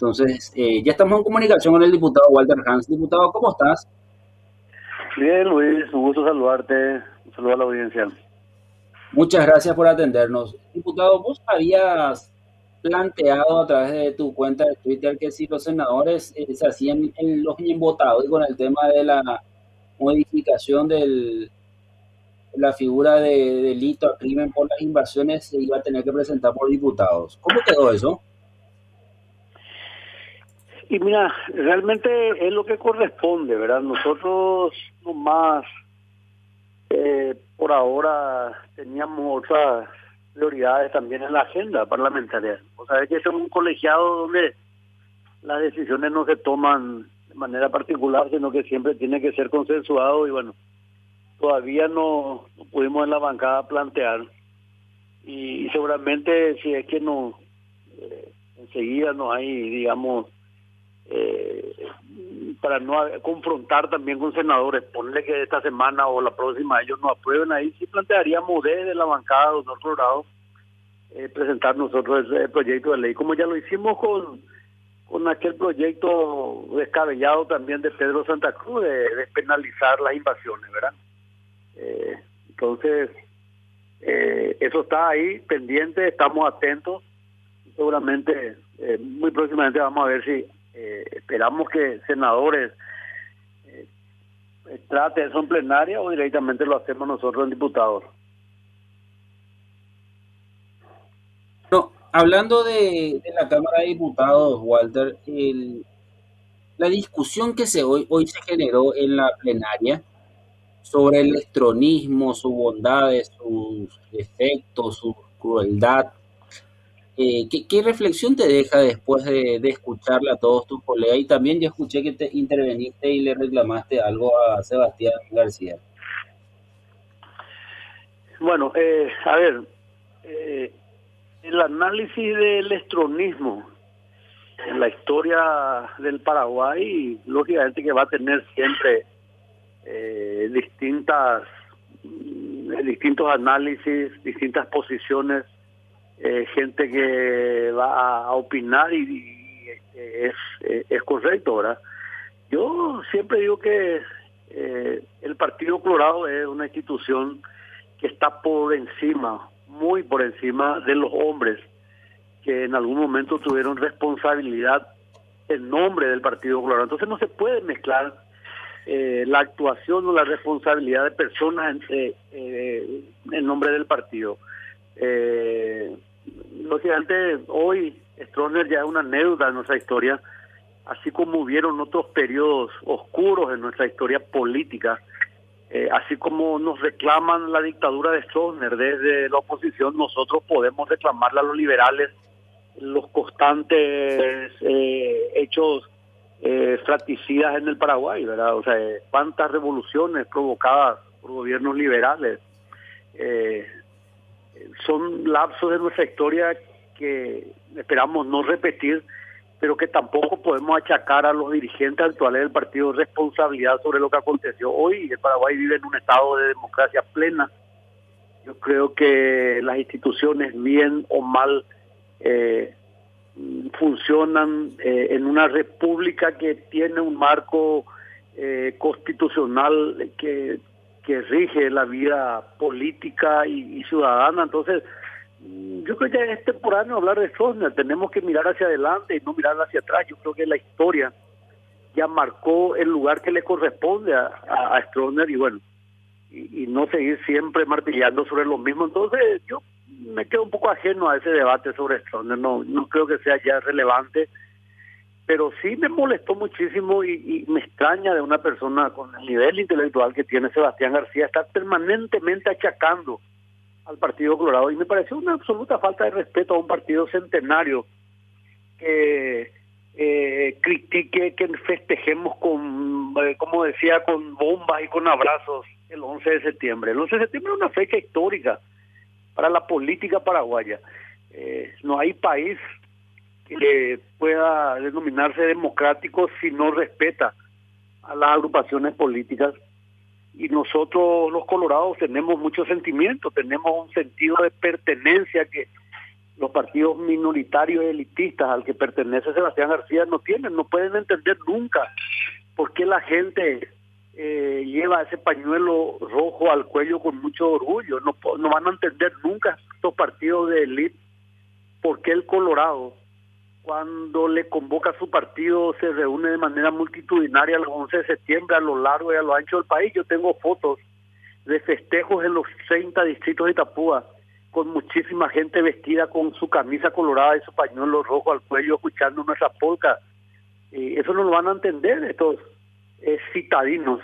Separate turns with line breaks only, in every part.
Entonces, eh, ya estamos en comunicación con el diputado Walter Hans. Diputado, ¿cómo estás?
Bien, Luis, un gusto saludarte. Un saludo a la audiencia.
Muchas gracias por atendernos. Diputado, vos habías planteado a través de tu cuenta de Twitter que si los senadores eh, se hacían en los bien votados y con el tema de la modificación de la figura de delito a crimen por las invasiones se iba a tener que presentar por diputados. ¿Cómo quedó eso?
Y mira, realmente es lo que corresponde, ¿verdad? Nosotros nomás eh, por ahora teníamos otras prioridades también en la agenda parlamentaria. O sea, es que es un colegiado donde las decisiones no se toman de manera particular, sino que siempre tiene que ser consensuado y bueno, todavía no, pudimos en la bancada plantear y, seguramente si es que no eh, enseguida no hay digamos eh, para no confrontar también con senadores, ponerle que esta semana o la próxima ellos no aprueben, ahí sí plantearíamos desde la bancada de otro lado eh, presentar nosotros el proyecto de ley, como ya lo hicimos con con aquel proyecto descabellado también de Pedro Santa Cruz de despenalizar las invasiones, ¿verdad? Eh, entonces, eh, eso está ahí pendiente, estamos atentos, seguramente eh, muy próximamente vamos a ver si esperamos que senadores eh, traten eso en plenaria o directamente lo hacemos nosotros en diputados.
No, hablando de, la Cámara de Diputados, Walter, la discusión que se hoy, hoy se generó en la plenaria sobre el estronismo, sus bondades, sus defectos, su crueldad, eh, ¿qué, reflexión te deja después de, de, escucharle a todos tus colegas? Y también yo escuché que te interveniste y le reclamaste algo a Sebastián García.
Bueno, eh, a ver, eh, el análisis del estronismo en la historia del Paraguay, lógicamente que va a tener siempre distintas distintos análisis, distintas posiciones eh, gente que va a opinar y, este, es, eh, es correcto, ¿verdad? Yo siempre digo que eh, el Partido Colorado es una institución que está por encima, muy por encima de los hombres que en algún momento tuvieron responsabilidad en nombre del Partido Colorado. Entonces no se puede mezclar la actuación o la responsabilidad de personas en, en nombre del partido. Eh, lógicamente hoy Stroner ya es una anécdota en nuestra historia, así como hubieron otros periodos oscuros en nuestra historia política, eh, así como nos reclaman la dictadura de Stroner desde la oposición, nosotros podemos reclamarle a los liberales los constantes eh, hechos eh, fratricidas en el Paraguay, ¿verdad? O sea, cuántas revoluciones provocadas por gobiernos liberales. Eh, son lapsos de nuestra historia que esperamos no repetir, pero que tampoco podemos achacar a los dirigentes actuales del partido responsabilidad sobre lo que aconteció hoy. El Paraguay vive en un estado de democracia plena. Yo creo que las instituciones, bien o mal, eh, funcionan eh, en una república que tiene un marco eh, constitucional que que rige la vida política y, ciudadana. Entonces, mm, yo creo que es temporáneo hablar de Stroessner. Tenemos que mirar hacia adelante y no mirar hacia atrás. Yo creo que la historia ya marcó el lugar que le corresponde a, a, y bueno, y, no seguir siempre martillando sobre lo mismo. Entonces, yo me quedo un poco ajeno a ese debate sobre Stroessner. No, no creo que sea ya relevante pero sí me molestó muchísimo y, me extraña de una persona con el nivel intelectual que tiene Sebastián García estar permanentemente achacando al Partido Colorado y me pareció una absoluta falta de respeto a un partido centenario que eh, critique que festejemos con, eh, como decía, con bombas y con abrazos el 11 de septiembre. El 11 de septiembre es una fecha histórica para la política paraguaya. Eh, no hay país que pueda denominarse democrático si no respeta a las agrupaciones políticas. Y nosotros los colorados tenemos mucho sentimiento, tenemos un sentido de pertenencia que los partidos minoritarios elitistas al que pertenece Sebastián García no tienen, no pueden entender nunca por qué la gente eh, lleva ese pañuelo rojo al cuello con mucho orgullo. No, no van a entender nunca estos partidos de élite por qué el Colorado, cuando le convoca a su partido, se reúne de manera multitudinaria el 11 de septiembre a lo largo y a lo ancho del país. Yo tengo fotos de festejos en los 30 distritos de Itapúa con muchísima gente vestida con su camisa colorada y su pañuelo rojo al cuello escuchando nuestra polca. y eso no lo van a entender estos citadinos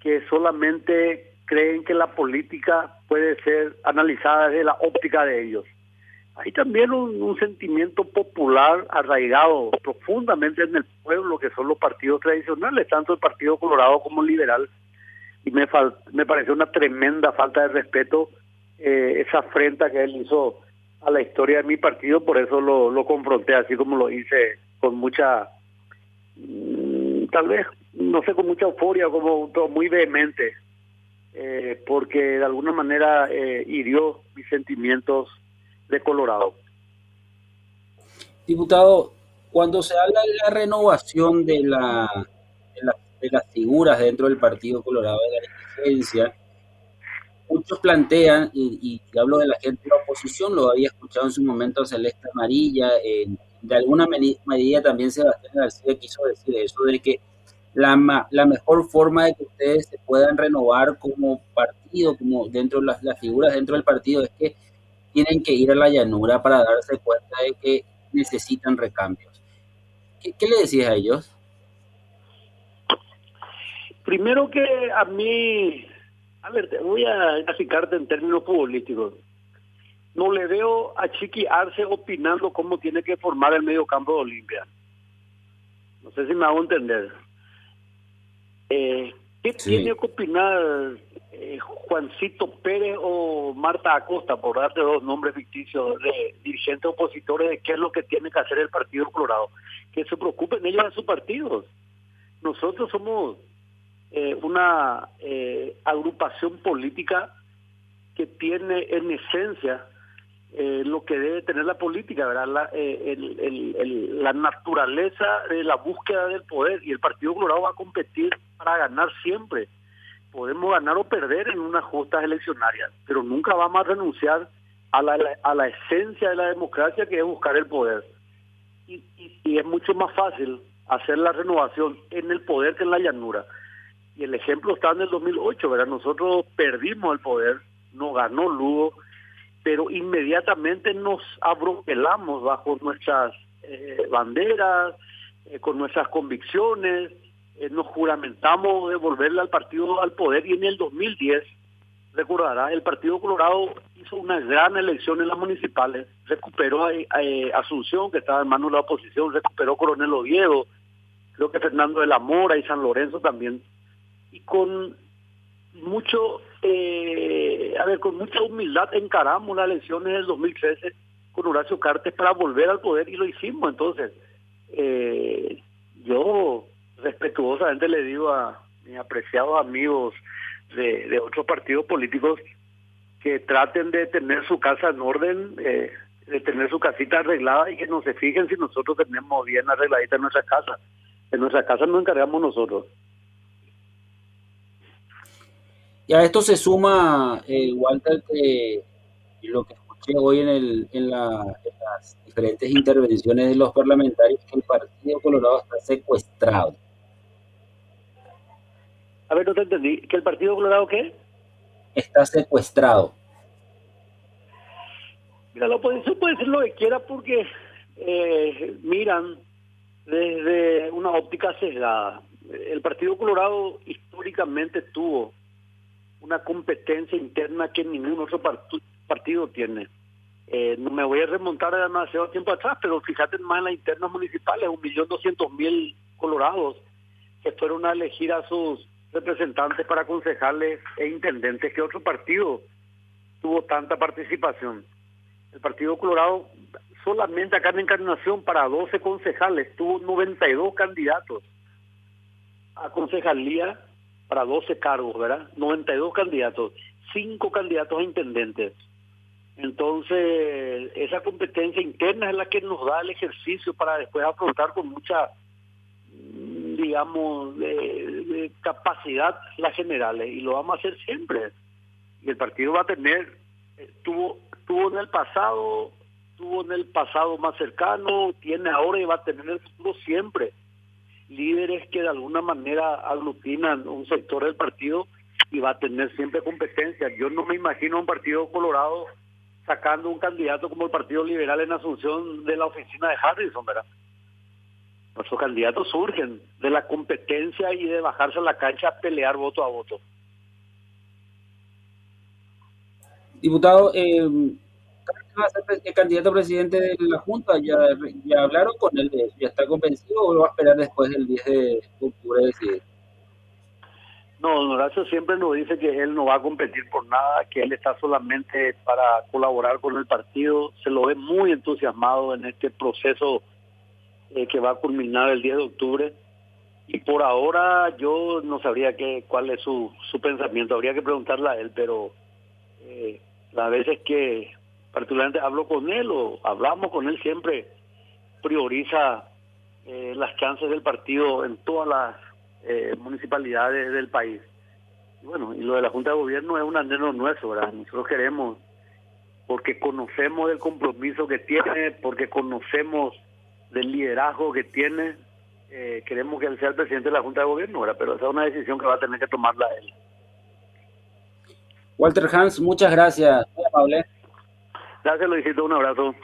que solamente creen que la política puede ser analizada desde la óptica de ellos. Hay también un, sentimiento popular arraigado profundamente en el pueblo, que son los partidos tradicionales, tanto el Partido Colorado como el Liberal. Y me, me pareció una tremenda falta de respeto eh, esa afrenta que él hizo a la historia de mi partido, por eso lo, lo confronté así como lo hice con mucha, mm, tal vez, no sé, con mucha euforia, como muy vehemente, eh, porque de alguna manera eh, hirió mis sentimientos de Colorado.
Diputado, cuando se habla de la renovación de, la, las figuras dentro del Partido Colorado de la dirigencia, muchos plantean, y, hablo de la gente de la oposición, lo había escuchado en su momento Celeste Amarilla, de alguna medida también Sebastián García quiso decir eso, de que la, la mejor forma de que ustedes se puedan renovar como partido, como dentro de las, las figuras dentro del partido, es que tienen que ir a la llanura para darse cuenta de que necesitan recambios. ¿Qué, qué le decís a ellos?
Primero que a mí a ver, te voy a explicarte en términos futbolísticos. No le veo a Chiqui Arce opinando cómo tiene que formar el medio campo de Olimpia. No sé si me hago entender. Eh, ¿Qué tiene que opinar eh, Juancito Pérez o Marta Acosta, por darte dos nombres ficticios de dirigentes opositores, de qué es lo que tiene que hacer el Partido Colorado? Que se preocupen ellos de sus partidos. Nosotros somos eh, una eh, agrupación política que tiene en esencia lo que debe tener la política. La, el, la naturaleza de la búsqueda del poder y el Partido Colorado va a competir para ganar siempre. Podemos ganar o perder en unas justas eleccionarias, pero nunca vamos a renunciar a la, a la esencia de la democracia que es buscar el poder. Y, es mucho más fácil hacer la renovación en el poder que en la llanura. Y el ejemplo está en el 2008, ¿verdad? Nosotros perdimos el poder, no ganó Lugo, pero inmediatamente nos abroquelamos bajo nuestras eh, banderas, eh, con nuestras convicciones, eh, nos juramentamos devolverle al partido al poder y en el 2010, recordará, el Partido Colorado hizo una gran elección en las municipales, recuperó a, Asunción, que estaba en manos de la oposición, recuperó Coronel Oviedo, creo que Fernando de la Mora y San Lorenzo también y con mucho, eh, a ver, con mucha humildad encaramos las elecciones del 2013 con Horacio Cartes para volver al poder y lo hicimos. Entonces, eh, yo respetuosamente le digo a mis apreciados amigos de, otros partidos políticos que traten de tener su casa en orden, eh, de tener su casita arreglada y que no se fijen si nosotros tenemos bien arregladita en nuestra casa. En nuestra casa nos encargamos nosotros.
Y a esto se suma, eh, Walter, que lo que escuché hoy en, el, en, las diferentes intervenciones de los parlamentarios, que el Partido Colorado está secuestrado.
A ver, no te entendí. ¿Que el Partido Colorado qué?
Está secuestrado.
Mira, la oposición puede decir lo que quiera porque eh, miran desde una óptica sesgada. El Partido Colorado históricamente tuvo una competencia interna que ningún otro partido tiene. Eh, no me voy a remontar demasiado tiempo atrás, pero fíjate más en las internas municipales, un millón doscientos mil colorados que fueron a elegir a sus representantes para concejales e intendentes que otro partido tuvo tanta participación. El Partido Colorado solamente acá en Encarnación para 12 concejales tuvo 92 candidatos a concejalía para 12 cargos, ¿verdad? 92 candidatos, 5 candidatos a intendentes. Entonces, esa competencia interna es la que nos da el ejercicio para después afrontar con mucha, digamos, de, capacidad las generales. Y lo vamos a hacer siempre. Y el partido va a tener, eh, tuvo, tuvo en el pasado, tuvo en el pasado más cercano, tiene ahora y va a tener futuro siempre líderes que de alguna manera aglutinan un sector del partido y va a tener siempre competencia. Yo no me imagino un partido colorado sacando un candidato como el Partido Liberal en Asunción de la oficina de Harrison, ¿verdad? Nuestros candidatos surgen de la competencia y de bajarse a la cancha a pelear voto a voto.
Diputado, eh, va a ser el candidato presidente de la Junta? ¿Ya, ya hablaron con él? ¿Ya está convencido o lo va a esperar después del 10 de octubre?
No, don Horacio siempre nos dice que él no va a competir por nada, que él está solamente para colaborar con el partido. Se lo ve muy entusiasmado en este proceso eh, que va a culminar el 10 de octubre. Y por ahora yo no sabría qué, cuál es su, su pensamiento, habría que preguntarle a él, pero eh, las veces que particularmente hablo con él o hablamos con él siempre, prioriza eh, las chances del partido en todas las eh, municipalidades del país. Y bueno, y lo de la Junta de Gobierno es un anhelo nuestro, ¿verdad? Nosotros queremos, porque conocemos el compromiso que tiene, porque conocemos del liderazgo que tiene, eh, queremos que él sea el presidente de la Junta de Gobierno, ¿verdad? Pero esa es una decisión que va a tener que tomarla él.
Walter Hans, muchas gracias. Muy amable.
Gracias, Luisito. Un abrazo.